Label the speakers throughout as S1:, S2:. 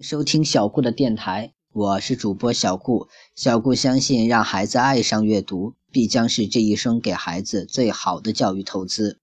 S1: 收听小顾的电台，我是主播小顾。小顾相信，让孩子爱上阅读，必将是这一生给孩子最好的教育投资。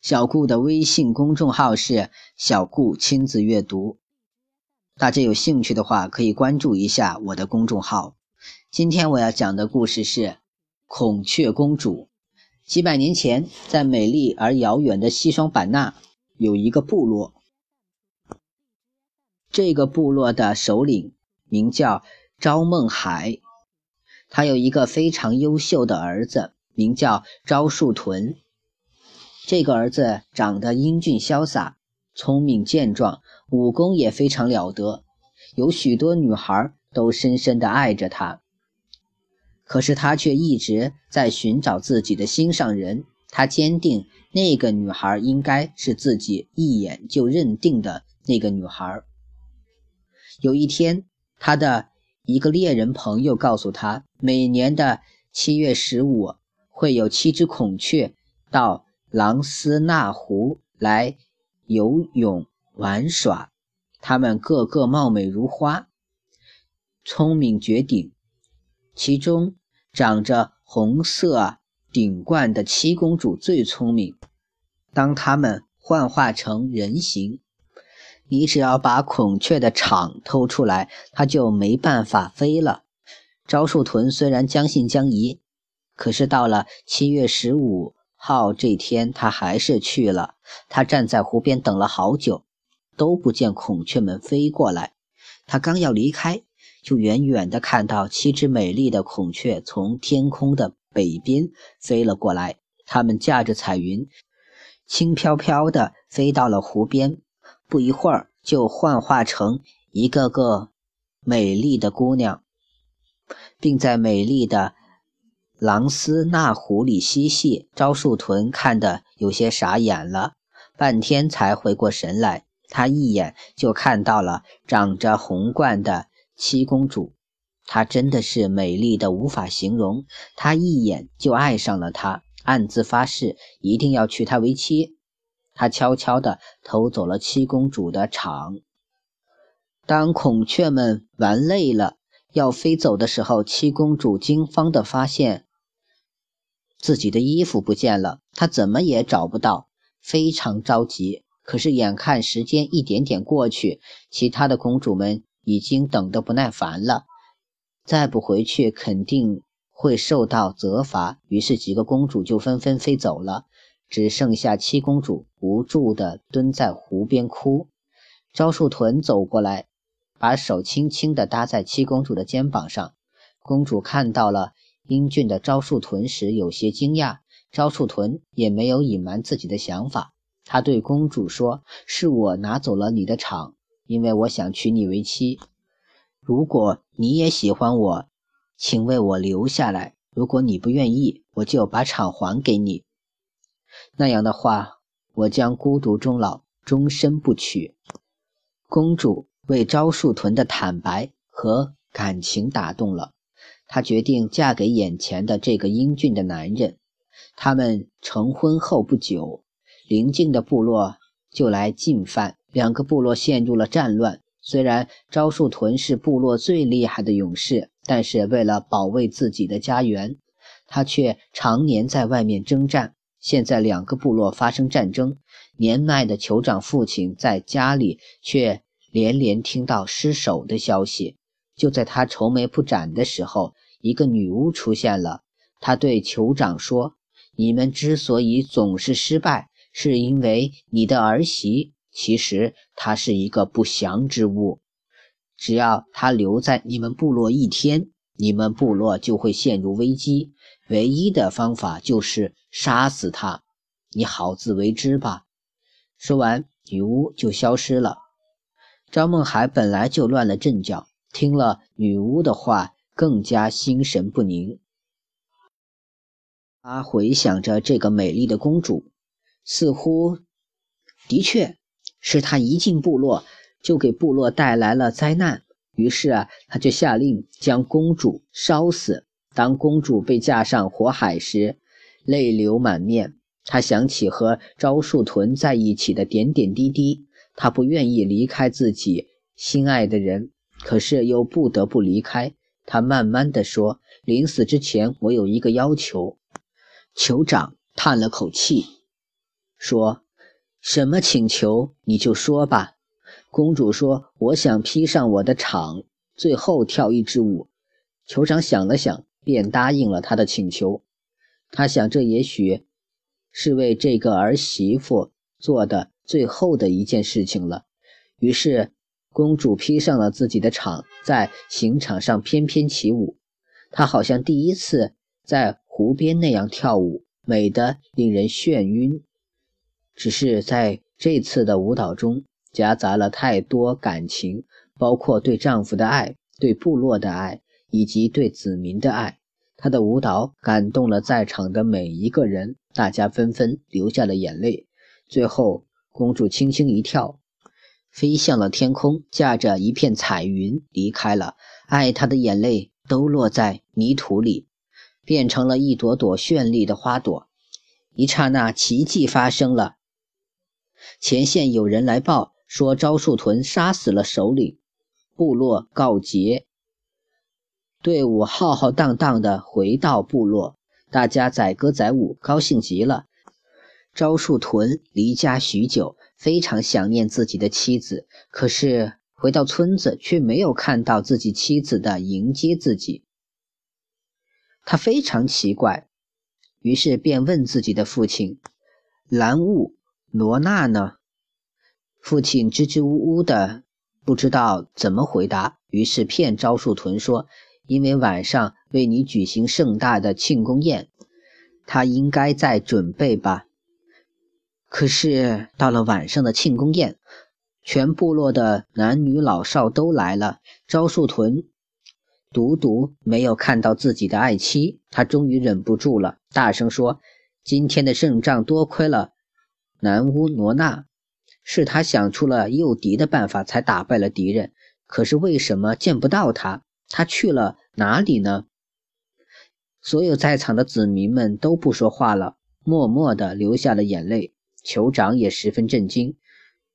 S1: 小顾的微信公众号是“小顾亲子阅读”，大家有兴趣的话可以关注一下我的公众号。今天我要讲的故事是《孔雀公主》。几百年前，在美丽而遥远的西双版纳，有一个部落。这个部落的首领名叫招梦海，他有一个非常优秀的儿子，名叫招树屯。这个儿子长得英俊潇洒，聪明健壮，武功也非常了得，有许多女孩都深深的爱着他。可是他却一直在寻找自己的心上人，他坚定那个女孩应该是自己一眼就认定的那个女孩。有一天，他的一个猎人朋友告诉他，每年的七月十五会有七只孔雀到琅斯纳湖来游泳玩耍，它们个个貌美如花，聪明绝顶。其中长着红色顶冠的七公主最聪明。当它们幻化成人形。你只要把孔雀的场偷出来，它就没办法飞了。招树屯虽然将信将疑，可是到了七月十五号这天，他还是去了。他站在湖边等了好久，都不见孔雀们飞过来。他刚要离开，就远远地看到七只美丽的孔雀从天空的北边飞了过来。它们驾着彩云，轻飘飘地飞到了湖边。不一会儿，就幻化成一个个美丽的姑娘，并在美丽的琅斯纳湖里嬉戏。招树屯看得有些傻眼了，半天才回过神来。他一眼就看到了长着红冠的七公主，她真的是美丽的无法形容。他一眼就爱上了她，暗自发誓一定要娶她为妻。他悄悄地偷走了七公主的场。当孔雀们玩累了要飞走的时候，七公主惊慌地发现自己的衣服不见了，她怎么也找不到，非常着急。可是眼看时间一点点过去，其他的公主们已经等得不耐烦了，再不回去肯定会受到责罚。于是几个公主就纷纷飞走了。只剩下七公主无助地蹲在湖边哭。招树屯走过来，把手轻轻地搭在七公主的肩膀上。公主看到了英俊的招树屯时，有些惊讶。招树屯也没有隐瞒自己的想法，他对公主说：“是我拿走了你的场，因为我想娶你为妻。如果你也喜欢我，请为我留下来；如果你不愿意，我就把场还给你。”那样的话，我将孤独终老，终身不娶。公主为招树屯的坦白和感情打动了，她决定嫁给眼前的这个英俊的男人。他们成婚后不久，邻近的部落就来进犯，两个部落陷入了战乱。虽然招树屯是部落最厉害的勇士，但是为了保卫自己的家园，他却常年在外面征战。现在两个部落发生战争，年迈的酋长父亲在家里却连连听到失手的消息。就在他愁眉不展的时候，一个女巫出现了。她对酋长说：“你们之所以总是失败，是因为你的儿媳其实她是一个不祥之物。只要她留在你们部落一天，你们部落就会陷入危机。”唯一的方法就是杀死他，你好自为之吧。说完，女巫就消失了。张梦海本来就乱了阵脚，听了女巫的话，更加心神不宁。他回想着这个美丽的公主，似乎的确是他一进部落就给部落带来了灾难。于是啊，他就下令将公主烧死。当公主被架上火海时，泪流满面。他想起和招树屯在一起的点点滴滴，他不愿意离开自己心爱的人，可是又不得不离开。他慢慢的说：“临死之前，我有一个要求。”酋长叹了口气，说：“什么请求你就说吧。”公主说：“我想披上我的氅，最后跳一支舞。”酋长想了想，便答应了他的请求。他想，这也许是为这个儿媳妇做的最后的一件事情了。于是，公主披上了自己的氅，在刑场上翩翩起舞。她好像第一次在湖边那样跳舞，美得令人眩晕。只是在这次的舞蹈中，夹杂了太多感情，包括对丈夫的爱、对部落的爱以及对子民的爱。她的舞蹈感动了在场的每一个人，大家纷纷流下了眼泪。最后，公主轻轻一跳，飞向了天空，驾着一片彩云离开了。爱她的眼泪都落在泥土里，变成了一朵朵绚丽的花朵。一刹那，奇迹发生了。前线有人来报。说招树屯杀死了首领，部落告捷，队伍浩浩荡荡地回到部落，大家载歌载舞，高兴极了。招树屯离家许久，非常想念自己的妻子，可是回到村子却没有看到自己妻子的迎接自己，他非常奇怪，于是便问自己的父亲蓝雾罗娜呢？父亲支支吾吾的，不知道怎么回答，于是骗招树屯说：“因为晚上为你举行盛大的庆功宴，他应该在准备吧。”可是到了晚上的庆功宴，全部落的男女老少都来了，昭树屯独独没有看到自己的爱妻。他终于忍不住了，大声说：“今天的胜仗多亏了南乌罗娜。”是他想出了诱敌的办法，才打败了敌人。可是为什么见不到他？他去了哪里呢？所有在场的子民们都不说话了，默默地流下了眼泪。酋长也十分震惊，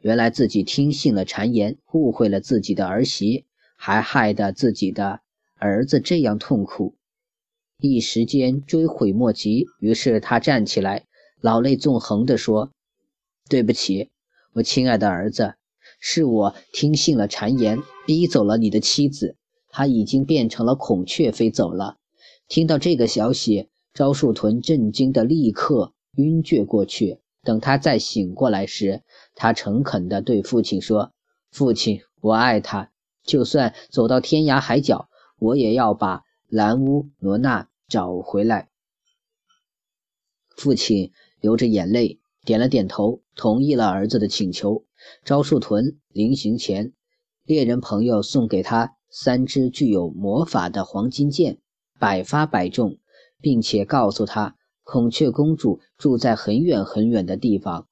S1: 原来自己听信了谗言，误会了自己的儿媳，还害得自己的儿子这样痛苦，一时间追悔莫及。于是他站起来，老泪纵横地说：“对不起。”我亲爱的儿子，是我听信了谗言，逼走了你的妻子。他已经变成了孔雀飞走了。听到这个消息，昭树屯震惊的立刻晕厥过去。等他再醒过来时，他诚恳地对父亲说：“父亲，我爱他，就算走到天涯海角，我也要把兰乌罗娜找回来。”父亲流着眼泪。点了点头，同意了儿子的请求。昭树屯临行前，猎人朋友送给他三支具有魔法的黄金剑，百发百中，并且告诉他，孔雀公主住在很远很远的地方，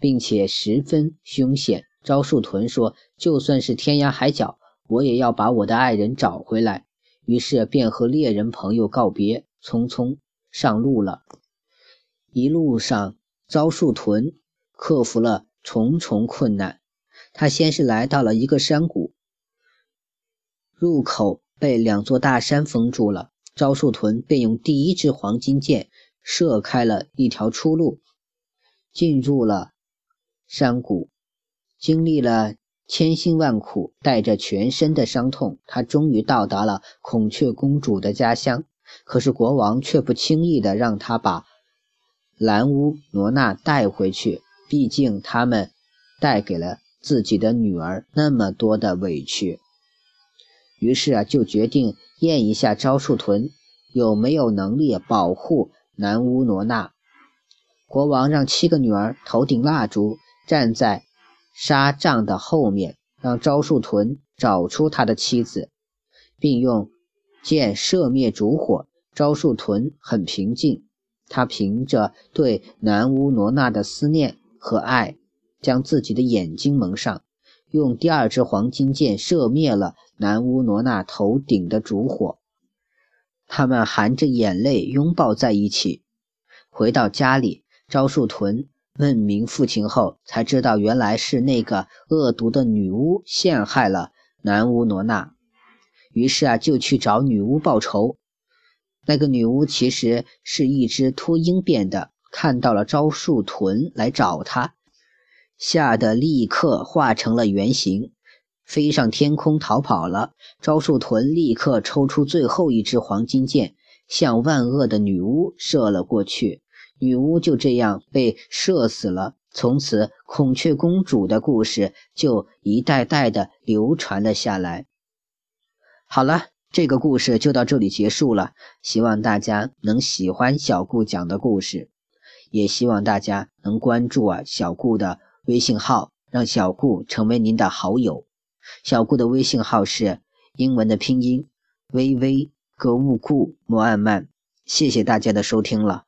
S1: 并且十分凶险。招树屯说：“就算是天涯海角，我也要把我的爱人找回来。”于是便和猎人朋友告别，匆匆上路了。一路上，招树屯克服了重重困难。他先是来到了一个山谷，入口被两座大山封住了。招树屯便用第一支黄金箭射开了一条出路，进入了山谷。经历了千辛万苦，带着全身的伤痛，他终于到达了孔雀公主的家乡。可是国王却不轻易的让他把。兰乌罗娜带回去，毕竟他们带给了自己的女儿那么多的委屈。于是啊，就决定验一下昭树屯有没有能力保护南乌罗娜。国王让七个女儿头顶蜡烛，站在纱帐的后面，让昭树屯找出他的妻子，并用箭射灭烛火。昭树屯很平静。他凭着对南乌罗娜的思念和爱，将自己的眼睛蒙上，用第二支黄金箭射灭了南乌罗娜头顶的烛火。他们含着眼泪拥抱在一起。回到家里，招树屯问明父亲后，才知道原来是那个恶毒的女巫陷害了南乌罗娜。于是啊，就去找女巫报仇。那个女巫其实是一只秃鹰变的，看到了招树屯来找他，吓得立刻化成了原形，飞上天空逃跑了。招树屯立刻抽出最后一支黄金箭，向万恶的女巫射了过去。女巫就这样被射死了。从此，孔雀公主的故事就一代代的流传了下来。好了，这个故事就到这里结束了。希望大家能喜欢小顾讲的故事，也希望大家能关注啊小顾的微信号，让小顾成为您的好友。小顾的微信号是英文的拼音：微微格物顾莫按曼。谢谢大家的收听了。